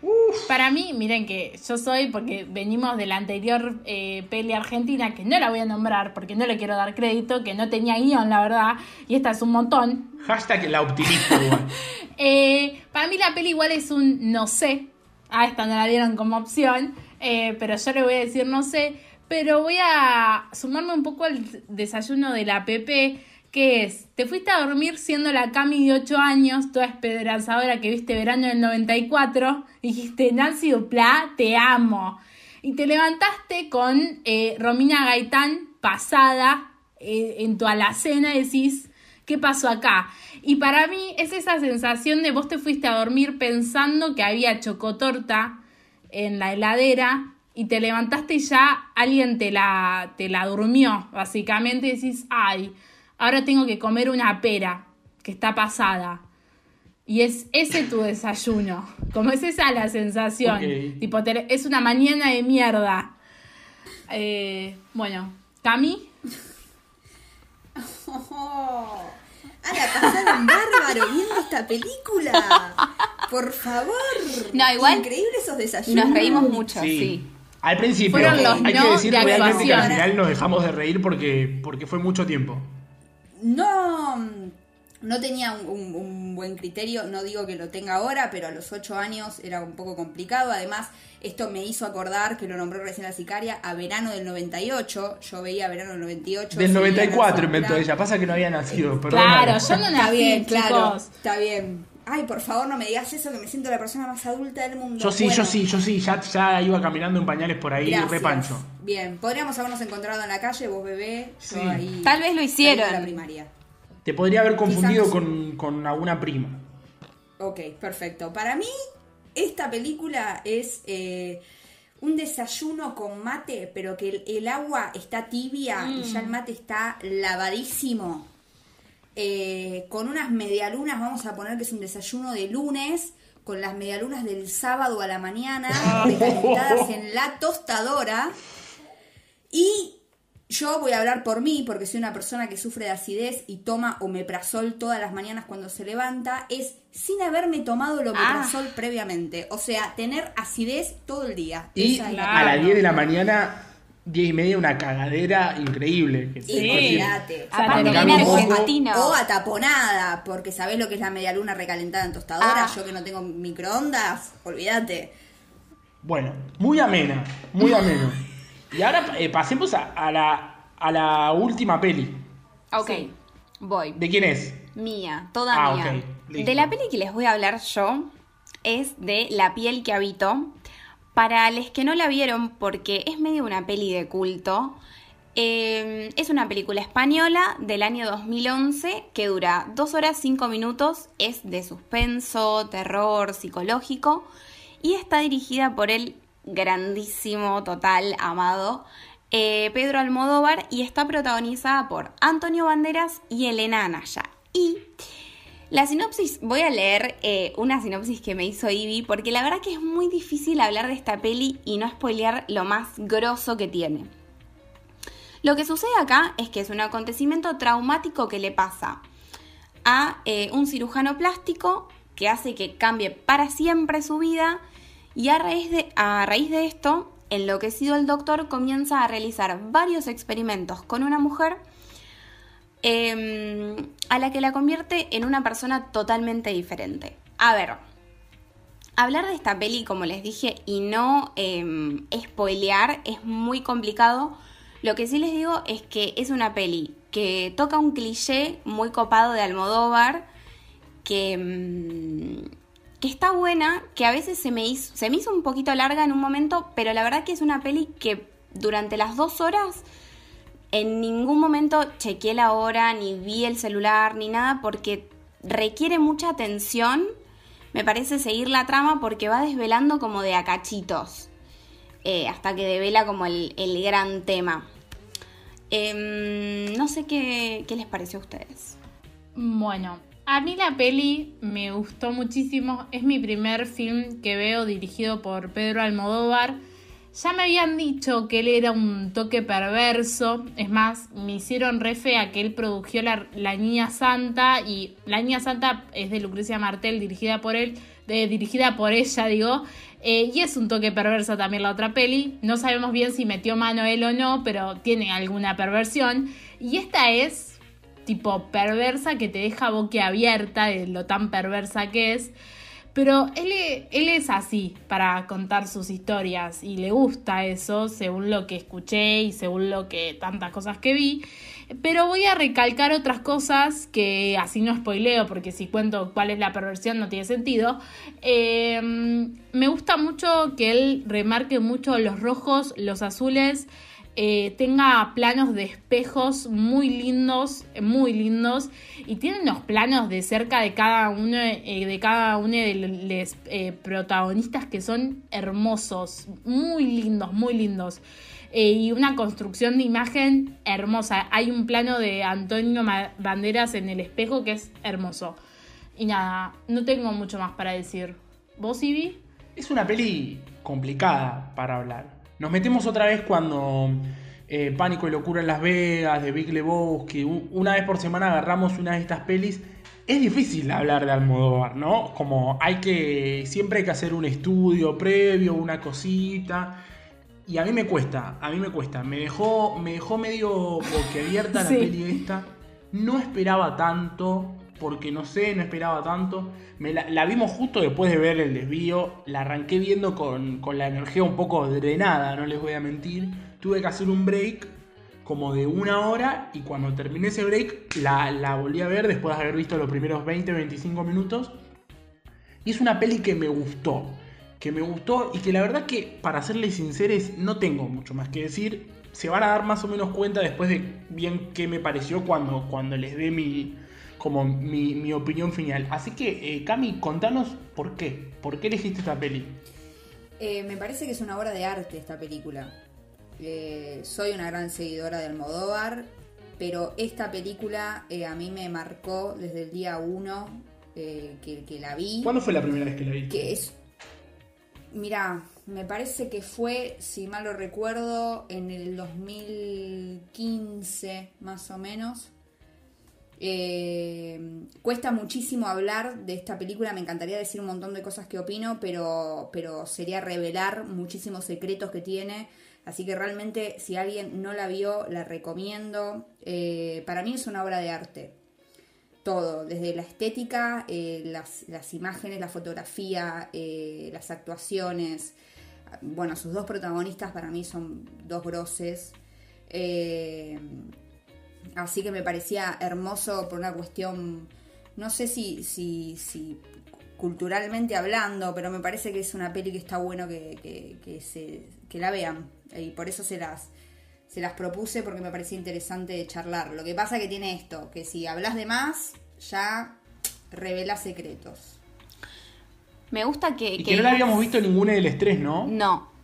para mí, miren que yo soy, porque venimos de la anterior eh, peli argentina, que no la voy a nombrar porque no le quiero dar crédito, que no tenía guion, la verdad, y esta es un montón. Hashtag la optimista igual. Eh, para mí la peli igual es un no sé. Ah, esta no la dieron como opción, eh, pero yo le voy a decir no sé. Pero voy a sumarme un poco al desayuno de la PP, que es, te fuiste a dormir siendo la Cami de 8 años, toda esperanzadora que viste verano del 94, y dijiste, Nancy Duplá, te amo. Y te levantaste con eh, Romina Gaitán pasada eh, en tu alacena y decís, ¿qué pasó acá? Y para mí es esa sensación de vos te fuiste a dormir pensando que había chocotorta en la heladera y te levantaste y ya alguien te la, te la durmió, básicamente, y decís, ay, ahora tengo que comer una pera que está pasada. Y es ese tu desayuno. Como es esa la sensación. Tipo, te- es una mañana de mierda. Eh, bueno, Cami. Oh, ah, la pasaron bárbaro viendo esta película. Por favor. No, igual Increíble esos desayunos. Nos reímos mucho, sí. Sí. Al principio, Fueron los hay que decir de realmente que al final nos dejamos de reír porque, porque fue mucho tiempo. No, no tenía un, un- un buen criterio, no digo que lo tenga ahora, pero a los ocho años era un poco complicado. Además, esto me hizo acordar, que lo nombró recién la sicaria, a verano del 98. Yo veía verano del 98. Del seguía 94 Nancy inventó ella. Pasa que no había nacido, perdón. Claro, yo no Está nací, claro. Está bien. Ay, por favor, no me digas eso, que me siento la persona más adulta del mundo. Yo sí, Bueno, yo sí, yo sí. Ya, ya iba caminando en pañales por ahí, gracias. re pancho. Bien, podríamos habernos encontrado en la calle, vos bebé, yo Sí. ahí. Tal vez lo hicieron. la primaria. Te podría haber confundido Quizás. con, con alguna prima. Ok, perfecto. Para mí, esta película es eh, un desayuno con mate, pero que el, el agua está tibia y ya el mate está lavadísimo. Eh, con unas medialunas, vamos a poner que es un desayuno de lunes, con las medialunas del sábado a la mañana, recalentadas en la tostadora. Y yo voy a hablar por mí, porque soy una persona que sufre de acidez y toma omeprazol todas las mañanas cuando se levanta, es sin haberme tomado el omeprazol previamente. O sea, tener acidez todo el día. Y Esa es la a las Claro. 10 de la mañana, 10 y media, una cagadera increíble. Que Sí, que- olvídate. O sea, Aparte te viene. O ataponada, porque sabés lo que es la medialuna recalentada en tostadora. Ah. Yo que no tengo microondas, olvídate. Bueno, muy amena, muy ameno. Y ahora eh, pasemos a, a la, a la última peli. Ok, voy. ¿De quién es? Mía, toda Ah, mía. De la peli que les voy a hablar yo es de La piel que habito. Para los que no la vieron, porque es medio una peli de culto, eh, es una película española del año 2011 que dura 2 horas 5 minutos, es de suspenso, terror, psicológico y está dirigida por el grandísimo, total, amado eh, Pedro Almodóvar y está protagonizada por Antonio Banderas y Elena Anaya. Y la sinopsis, voy a leer eh, una sinopsis que me hizo Ivy, porque la verdad que es muy difícil hablar de esta peli y no spoilear lo más grosso que tiene. Lo que sucede acá es que es un acontecimiento traumático que le pasa a eh, un cirujano plástico que hace que cambie para siempre su vida y a raíz de, a raíz de esto, enloquecido el doctor comienza a realizar varios experimentos con una mujer em, a la que la convierte en una persona totalmente diferente. A ver, hablar de esta peli, como les dije, y no eh, spoilear es muy complicado. Lo que sí les digo es que es una peli que toca un cliché muy copado de Almodóvar, que, em, que está buena, que a veces se se me hizo un poquito larga en un momento, pero la verdad que es una peli que durante las dos horas en ningún momento chequeé la hora, ni vi el celular, ni nada, porque requiere mucha atención me parece seguir la trama porque va desvelando como de acachitos. Eh, hasta que devela como el, gran tema. Em, no sé qué, qué les pareció a ustedes. Bueno, a mí la peli me gustó muchísimo. Es mi primer film que veo dirigido por Pedro Almodóvar. Ya me habían dicho que él era un toque perverso. Es más, me hicieron refe a que él produjo la, la, Niña Santa. Y La Niña Santa es de Lucrecia Martel, dirigida por él. dirigida por ella, digo. Eh, y es un toque perverso también la otra peli. No sabemos bien si metió mano él o no, pero tiene alguna perversión. Y esta es tipo perversa que te deja boquiabierta de lo tan perversa que es. Pero él, él es así para contar sus historias y le gusta eso, según lo que escuché y según lo que tantas cosas que vi. Pero voy a recalcar otras cosas que así no spoileo, porque si cuento cuál es la perversión no tiene sentido. Eh, me gusta mucho que él remarque mucho los rojos, los azules, eh, tenga planos de espejos muy lindos, muy lindos, y tiene unos planos de cerca de cada uno, eh, de cada uno de los eh, protagonistas que son hermosos, muy lindos, muy lindos. y una construcción de imagen hermosa. Hay un plano de Antonio Banderas en el espejo que es hermoso. Y nada, no tengo mucho más para decir. ¿Vos, Ivy? Es una peli complicada para hablar nos metemos otra vez cuando eh, Pánico y Locura en Las Vegas, de Big Lebowski, una vez por semana agarramos una de estas pelis. Es difícil hablar de Almodóvar, ¿no? Como hay que. Siempre hay que hacer un estudio previo, una cosita. Y a mí me cuesta, a mí me cuesta. Me dejó, me dejó medio abierta la peli esta. No esperaba tanto porque no sé, no esperaba tanto. La, vimos justo después de ver el desvío, la arranqué viendo con, la energía un poco drenada, no les voy a mentir. Tuve que hacer un break como de una hora y cuando terminé ese break la, la volví a ver después de haber visto los primeros 20-25 minutos. Y es una peli que me gustó, que me gustó y que la verdad que para serles sinceros no tengo mucho más que decir. Se van a dar más o menos cuenta después de bien qué me pareció cuando, cuando les dé mi, como mi, opinión final. Así que, eh, Cami, contanos por qué. ¿Por qué elegiste esta peli? Eh, me parece que es una obra de arte esta película. Eh, soy una gran seguidora de Almodóvar, pero esta película a mí me marcó desde el día uno que, la vi. ¿Cuándo fue la primera vez que la vi? Que es. Mira, me parece que fue, si mal lo recuerdo, en el 2015, más o menos. Eh, cuesta muchísimo hablar de esta película, me encantaría decir un montón de cosas que opino, pero, pero sería revelar muchísimos secretos que tiene. Así que realmente si alguien no la vio, la recomiendo. Eh, para mí es una obra de arte. Todo, desde la estética, eh, las, imágenes, la fotografía, las actuaciones. Bueno, sus dos protagonistas para mí son dos groses. Así que me parecía hermoso por una cuestión, no sé si, si, si culturalmente hablando, pero me parece que es una peli que está bueno que, que, se, que la vean. Y por eso se las, se las propuse porque me parecía interesante charlar. Lo que pasa que tiene esto, que si hablas de más, ya revela secretos. Me gusta que... Y que, no la habíamos visto ninguna del estrés, ¿no? No.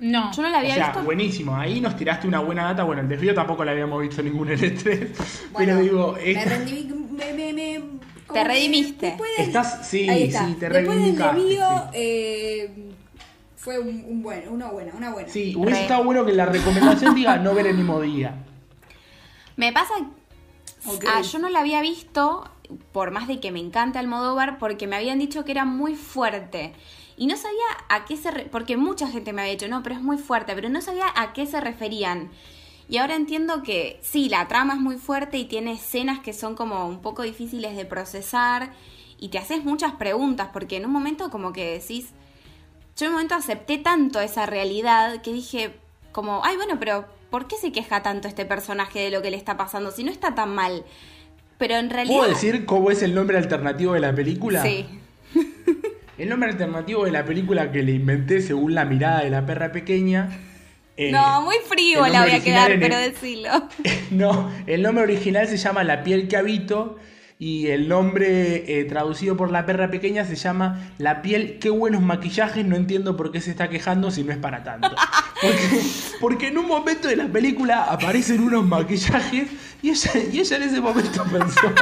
No. Yo no la había o sea, buenísimo. Ahí nos tiraste una buena data. Bueno, el desvío tampoco la habíamos visto ningún L3. pero digo. Me, rendí, me, me, te redimiste. Estás, sí, sí, te Después del desvío, eh, fue un, un bueno, una buena, una buena. Sí, hubiese estado bueno que la recomendación diga no ver el mismo día. Me pasa. Ah, yo no la había visto por más de que me encanta Almodóvar, porque me habían dicho que era muy fuerte. Y no sabía a qué se... re- porque mucha gente me había dicho, no, pero es muy fuerte, pero no sabía a qué se referían. Y ahora entiendo que sí, la trama es muy fuerte y tiene escenas que son como un poco difíciles de procesar y te haces muchas preguntas, porque en un momento como que decís, yo en un momento acepté tanto esa realidad que dije como, ay bueno, pero ¿por qué se queja tanto este personaje de lo que le está pasando si no está tan mal? Pero en realidad... ¿Puedo decir cómo es el nombre alternativo de la película? Sí. El nombre alternativo de la película que le inventé según la mirada de la perra pequeña. eh, no, muy el frívola nombre voy a quedar, en pero el- decilo. No, el nombre original se llama La piel que habito y el nombre eh, traducido por la perra pequeña se llama La piel, qué buenos maquillajes, no entiendo por qué se está quejando si no es para tanto. Porque, porque en un momento de la película aparecen unos maquillajes y ella, y ella en ese momento pensó,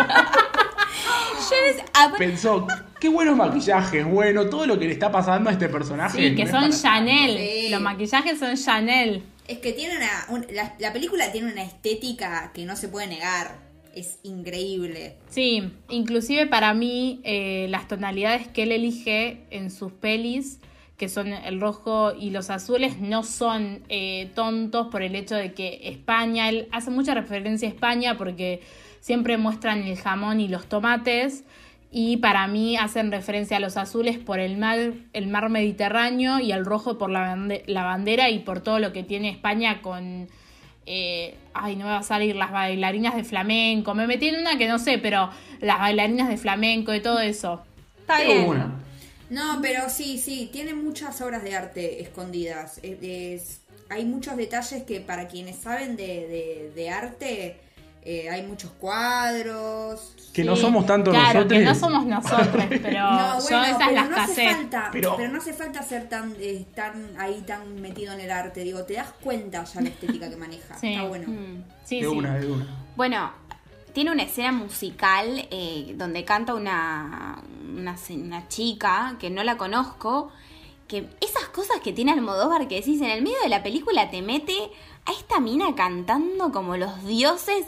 Yo les- a- pensó, qué buenos maquillajes, bueno, todo lo que le está pasando a este personaje. Sí, que son para tanto". Chanel. Sí. Los maquillajes son Chanel. Es que tiene una. un- la, la película tiene una estética que no se puede negar. Es increíble. Sí, inclusive para mí eh, las tonalidades que él elige en sus pelis, que son el rojo y los azules, no son eh, tontos por el hecho de que España, él hace mucha referencia a España porque siempre muestran el jamón y los tomates y para mí hacen referencia a los azules por el mar, el mar Mediterráneo y al rojo por la, bande- la bandera y por todo lo que tiene España con eh, ay, no me va a salir las bailarinas de flamenco. Me metí en una que no sé, pero las bailarinas de flamenco y todo eso. Está bien. una. No, pero sí, sí, tiene muchas obras de arte escondidas. Es- es- hay muchos detalles que para quienes saben de, de- de arte, eh, hay muchos cuadros. Que Sí, no somos tanto claro, nosotros. que no somos nosotros, pero No, yo bueno, esas pero las no hace casé. falta, Pero- pero... no hace falta ser tan, eh, tan ahí tan metido en el arte. Digo, te das cuenta ya la estética que maneja. Sí. Está bueno. Mm. Sí, de sí. una, de una. Bueno, tiene una escena musical eh, donde canta una, una chica que no la conozco. Que esas cosas que tiene Almodóvar que decís en el medio de la película te mete a esta mina cantando como los dioses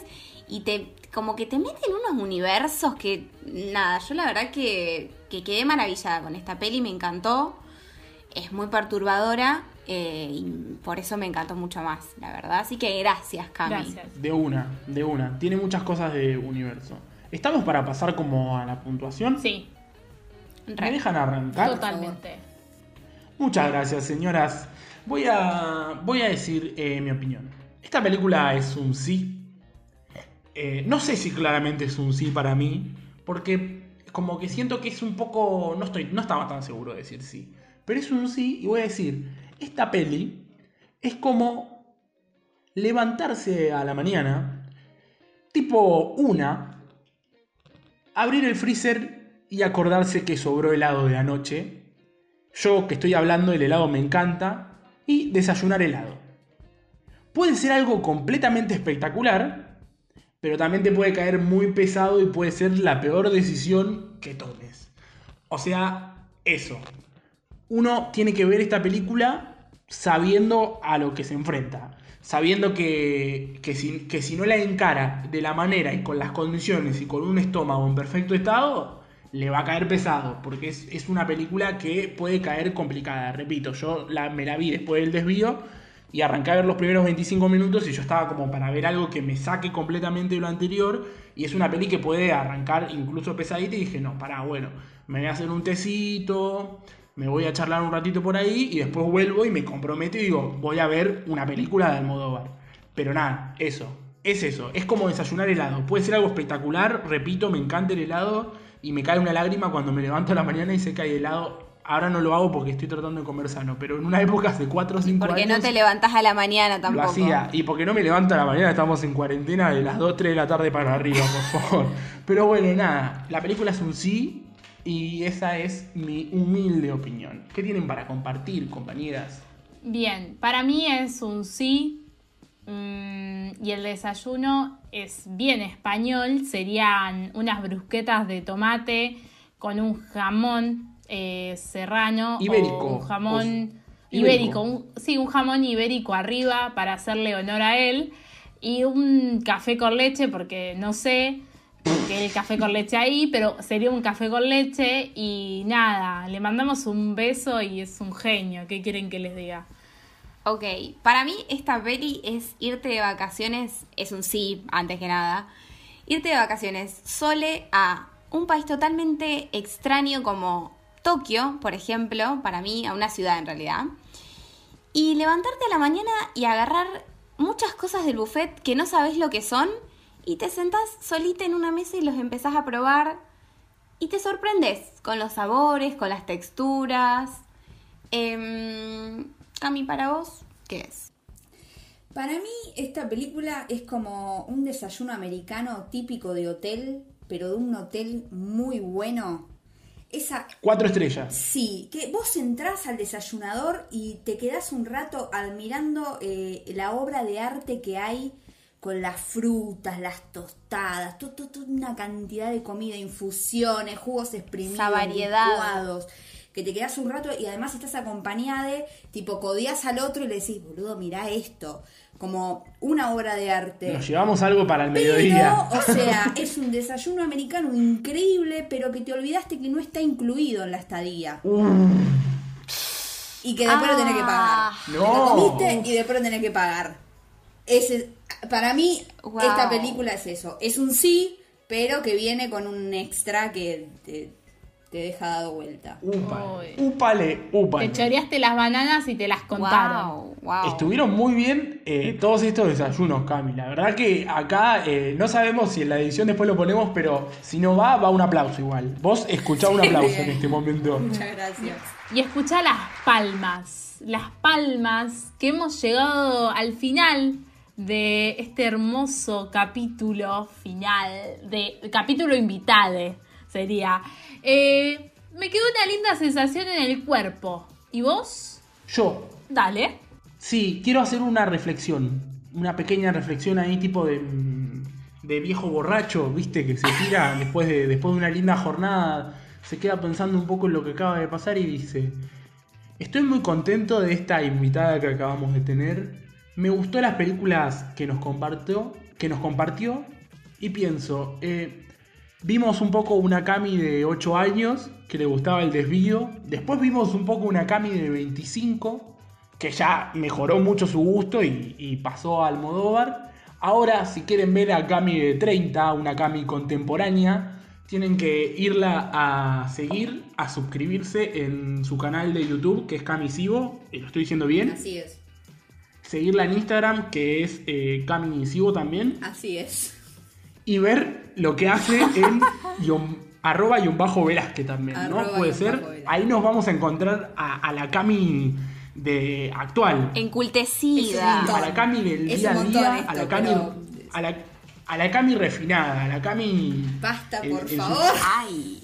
y te como que te mete en unos universos que nada, yo la verdad que, que quedé maravillada con esta peli, me encantó. Es muy perturbadora eh, y por eso me encantó mucho más, la verdad. Así que gracias, Cami. Gracias. De una, de una. Tiene muchas cosas de universo. ¿Estamos para pasar como a la puntuación? Sí, ¿Me dejan arrancar? totalmente. Muchas gracias, señoras. Voy a, voy a decir eh, mi opinión. Esta película es un sí. Eh, no sé si claramente es un sí para mí, porque como que siento que es un poco... No, estoy, no estaba tan seguro de decir sí. Pero es un sí y voy a decir, esta peli es como levantarse a la mañana, tipo una, abrir el freezer y acordarse que sobró helado de anoche. Yo que estoy hablando, el helado me encanta. Y desayunar helado. Puede ser algo completamente espectacular, pero también te puede caer muy pesado y puede ser la peor decisión que tomes. O sea, eso. Uno tiene que ver esta película sabiendo a lo que se enfrenta. Sabiendo que, que, si, que si no la encara de la manera y con las condiciones y con un estómago en perfecto estado, le va a caer pesado. Porque es, es una película que puede caer complicada. Repito, yo la, me la vi después del desvío y arranqué a ver los primeros 25 minutos y yo estaba como para ver algo que me saque completamente de lo anterior. Y es una peli que puede arrancar incluso pesadita y dije, no, pará, bueno, me voy a hacer un tecito, me voy a charlar un ratito por ahí y después vuelvo y me comprometo y digo, voy a ver una película de Almodóvar. Pero nada, eso, es eso, es como desayunar helado. Puede ser algo espectacular, repito, me encanta el helado y me cae una lágrima cuando me levanto a la mañana y sé que hay helado. Ahora no lo hago porque estoy tratando de comer sano, pero en una época hace 4 o 5 años... Porque no te levantás a la mañana Lo tampoco. hacía. Y porque no me levanto a la mañana, estamos en cuarentena de las 2, 3 de la tarde para arriba, por favor. Pero bueno, nada. La película es un sí. Y esa es mi humilde opinión. ¿Qué tienen para compartir, compañeras? Bien, para mí es un sí. mm, y el desayuno es bien español. Serían unas brusquetas de tomate con un jamón eh, serrano. Ibérico, O un jamón o- ibérico. ibérico. un- sí, un jamón ibérico arriba para hacerle honor a él. Y un café con leche, porque no sé. que el café con leche ahí, pero sería un café con leche y nada, le mandamos un beso y es un genio. ¿Qué quieren que les diga? Ok, para mí esta peli es irte de vacaciones, es un sí, antes que nada. Irte de vacaciones sole a un país totalmente extraño como Tokio, por ejemplo, para mí, a una ciudad en realidad. Y levantarte a la mañana y agarrar muchas cosas del buffet que no sabes lo que son y te sentás solita en una mesa y los empezás a probar y te sorprendes con los sabores, con las texturas. Eh, Cami, para vos, ¿qué es? Para mí esta película es como un desayuno americano típico de hotel, pero de un hotel muy bueno. Esa Cuatro estrellas. Sí, que vos entrás al desayunador y te quedás un rato admirando eh, la obra de arte que hay con las frutas, las tostadas, to- to- to- una cantidad de comida, infusiones, jugos exprimidos, variedad. licuados, que te quedás un rato y además estás acompañada de, tipo, codías al otro y le decís, boludo, mirá esto, como una obra de arte. Nos llevamos algo para el Pero, mediodía. o sea, es un desayuno americano increíble, pero que te olvidaste que no está incluido en la estadía. Y que después lo tenés que pagar. Ah, No. lo comiste y después lo tenés que pagar. Ese, para mí, Wow. esta película es eso. Es un sí, pero que viene con un extra que te, te deja dado vuelta. Úpale, Uy. úpale, úpale. Te choreaste las bananas y te las contaron. Wow, wow. Estuvieron muy bien eh, todos estos desayunos, Cami. La verdad que acá eh, no sabemos si en la edición después lo ponemos, pero si no va, va un aplauso igual. Vos escuchá un aplauso en este momento. Muchas gracias. Y escuchá las palmas, las palmas que hemos llegado al final de este hermoso capítulo final, de capítulo invitade sería. Eh, me quedó una linda sensación en el cuerpo. ¿Y vos? Yo, Dale. sí, quiero hacer una reflexión. Una pequeña reflexión ahí, tipo de, de viejo borracho, viste, que se tira después de, después de una linda jornada. Se queda pensando un poco en lo que acaba de pasar y dice: Estoy muy contento de esta invitada que acabamos de tener. Me gustó las películas que nos compartió, que nos compartió y pienso, eh, vimos un poco una Cami de 8 años que le gustaba el desvío. Después vimos un poco una Cami de 25 que ya mejoró mucho su gusto y, y pasó al Almodóvar. Ahora, si quieren ver a Cami de 30, una Cami contemporánea, tienen que irla a seguir, a suscribirse en su canal de YouTube, que es Cami Sibo, y lo estoy diciendo bien. Así es. Seguirla en Instagram, que es eh, Cami Sibo también. Así es. Y ver lo que hace en guion- arroba y un bajo Velázquez también, ¿no? Arroba Puede ser. Ahí nos vamos a encontrar a, a la Cami de actual. Encultecida. Un a la Cami del Es día a día, esto, a la Cami, pero- a la, a la Cami refinada, a la Cami. Basta, en- por en su- favor. Ay.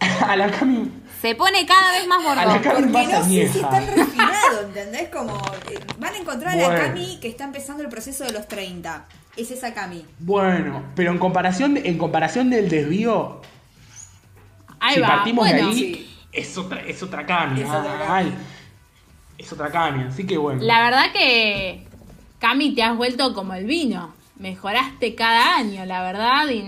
a la Cami. Se pone cada vez más A la. Cami Porque más no sé si añeja. es tan refinado, ¿entendés? Como eh, van a encontrar a la. Cami que está empezando el proceso de los 30. Es esa Cami. Bueno, pero en comparación, en comparación del desvío, Ahí si va. partimos bueno, de ahí, sí. es otra, es otra Cami. Es otra Cami. ay, es otra Cami, así que bueno. la verdad que, Cami, te has vuelto como el vino. Mejoraste cada año, la verdad, y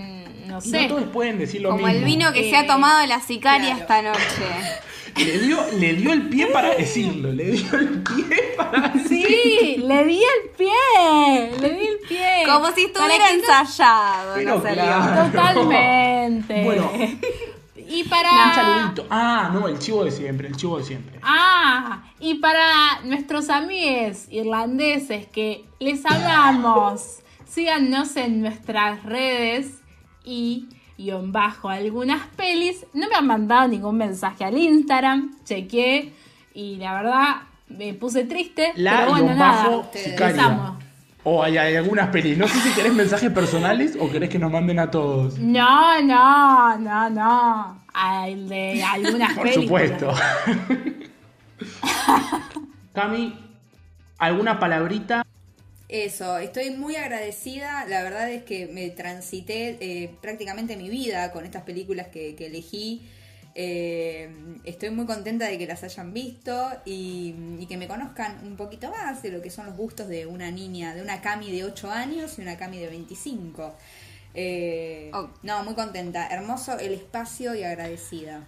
no Y sé. no todos pueden decir lo Como mismo. el vino que Eh, se ha tomado la sicaria claro. esta noche. Le dio, le dio el pie para decirlo, le dio el pie para decirlo. Sí, le di el pie, le di el pie. Como si estuviera ensayado. Pero no salió. claro. Totalmente. Bueno. y para. Un saludito. Ah, no, el chivo de siempre, el chivo de siempre. Ah, y para nuestros amigos irlandeses que les hablamos, síganos en nuestras redes y guion bajo algunas pelis. No me han mandado ningún mensaje al Instagram, chequeé y la verdad me puse triste. La pero bueno, nada, bajo. O hay, hay algunas pelis. No sé si querés mensajes personales o querés que nos manden a todos. No, no, no, no. Al de algunas Por películas. supuesto. Cami, ¿alguna palabrita? Eso, estoy muy agradecida. La verdad es que me transité eh, prácticamente mi vida con estas películas que, que elegí. Eh, estoy muy contenta de que las hayan visto y, y que me conozcan un poquito más de lo que son los gustos de una niña, de una Cami de 8 años y una Cami de 25. Eh, Oh. No, muy contenta. Hermoso el espacio y agradecida.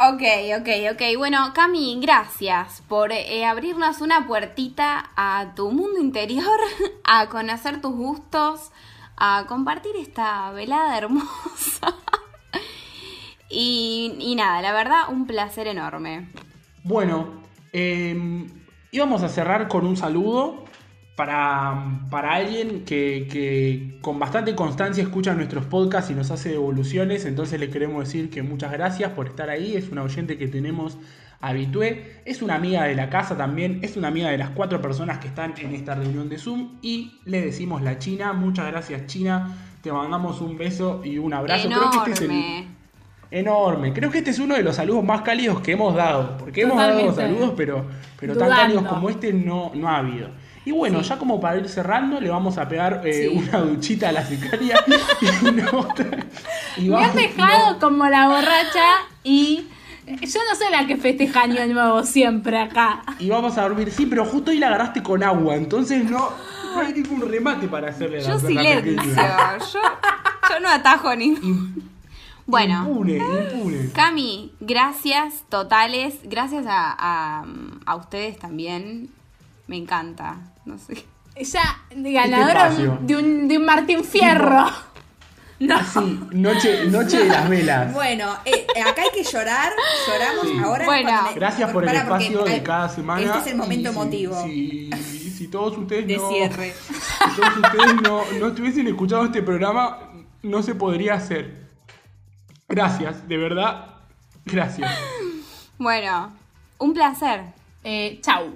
Ok, ok, ok. Bueno, Cami, gracias por eh, abrirnos una puertita a tu mundo interior, a conocer tus gustos, a compartir esta velada hermosa. y, nada, la verdad, un placer enorme. Bueno, eh, íbamos a cerrar con un saludo para, para alguien que, que con bastante constancia escucha nuestros podcasts y nos hace devoluciones. Entonces le queremos decir que muchas gracias por estar ahí. Es una oyente que tenemos habitué. Es una amiga de la casa también. Es una amiga de las cuatro personas que están en esta reunión de Zoom. Y le decimos la China. Muchas gracias, China. Te mandamos un beso y un abrazo. Creo que este es el, Enorme. Enorme. Creo que este es uno de los saludos más cálidos que hemos dado. Porque hemos dado saludos, pero, pero tan cálidos como este no, no ha habido. Y bueno, ya como para ir cerrando, le vamos a pegar eh, Sí. una duchita a la sicaria. y no- y Me has dejado no- como la borracha y yo no soy la que festeja Año Nuevo siempre acá. y vamos a dormir. Sí, pero justo ahí la agarraste con agua. Entonces no, no hay ningún remate para hacerle la Yo silencio. Yo, yo no atajo ni. Bueno. Impune, impune. Cami, gracias totales. Gracias a, a, a ustedes también. Me encanta. No sé. Ella, ganadora de un, de un Martín Fierro. No. Sí, noche, noche de las velas. Bueno, eh, acá hay que llorar. Lloramos Sí. ahora. Bueno. Gracias por el espacio de cada semana. Este es el momento Y si- emotivo Si, si todos ustedes de no, cierre. si todos ustedes no, no estuviesen escuchando este programa, no se podría hacer. Gracias, de verdad. Gracias. Bueno, un placer. Eh, chau.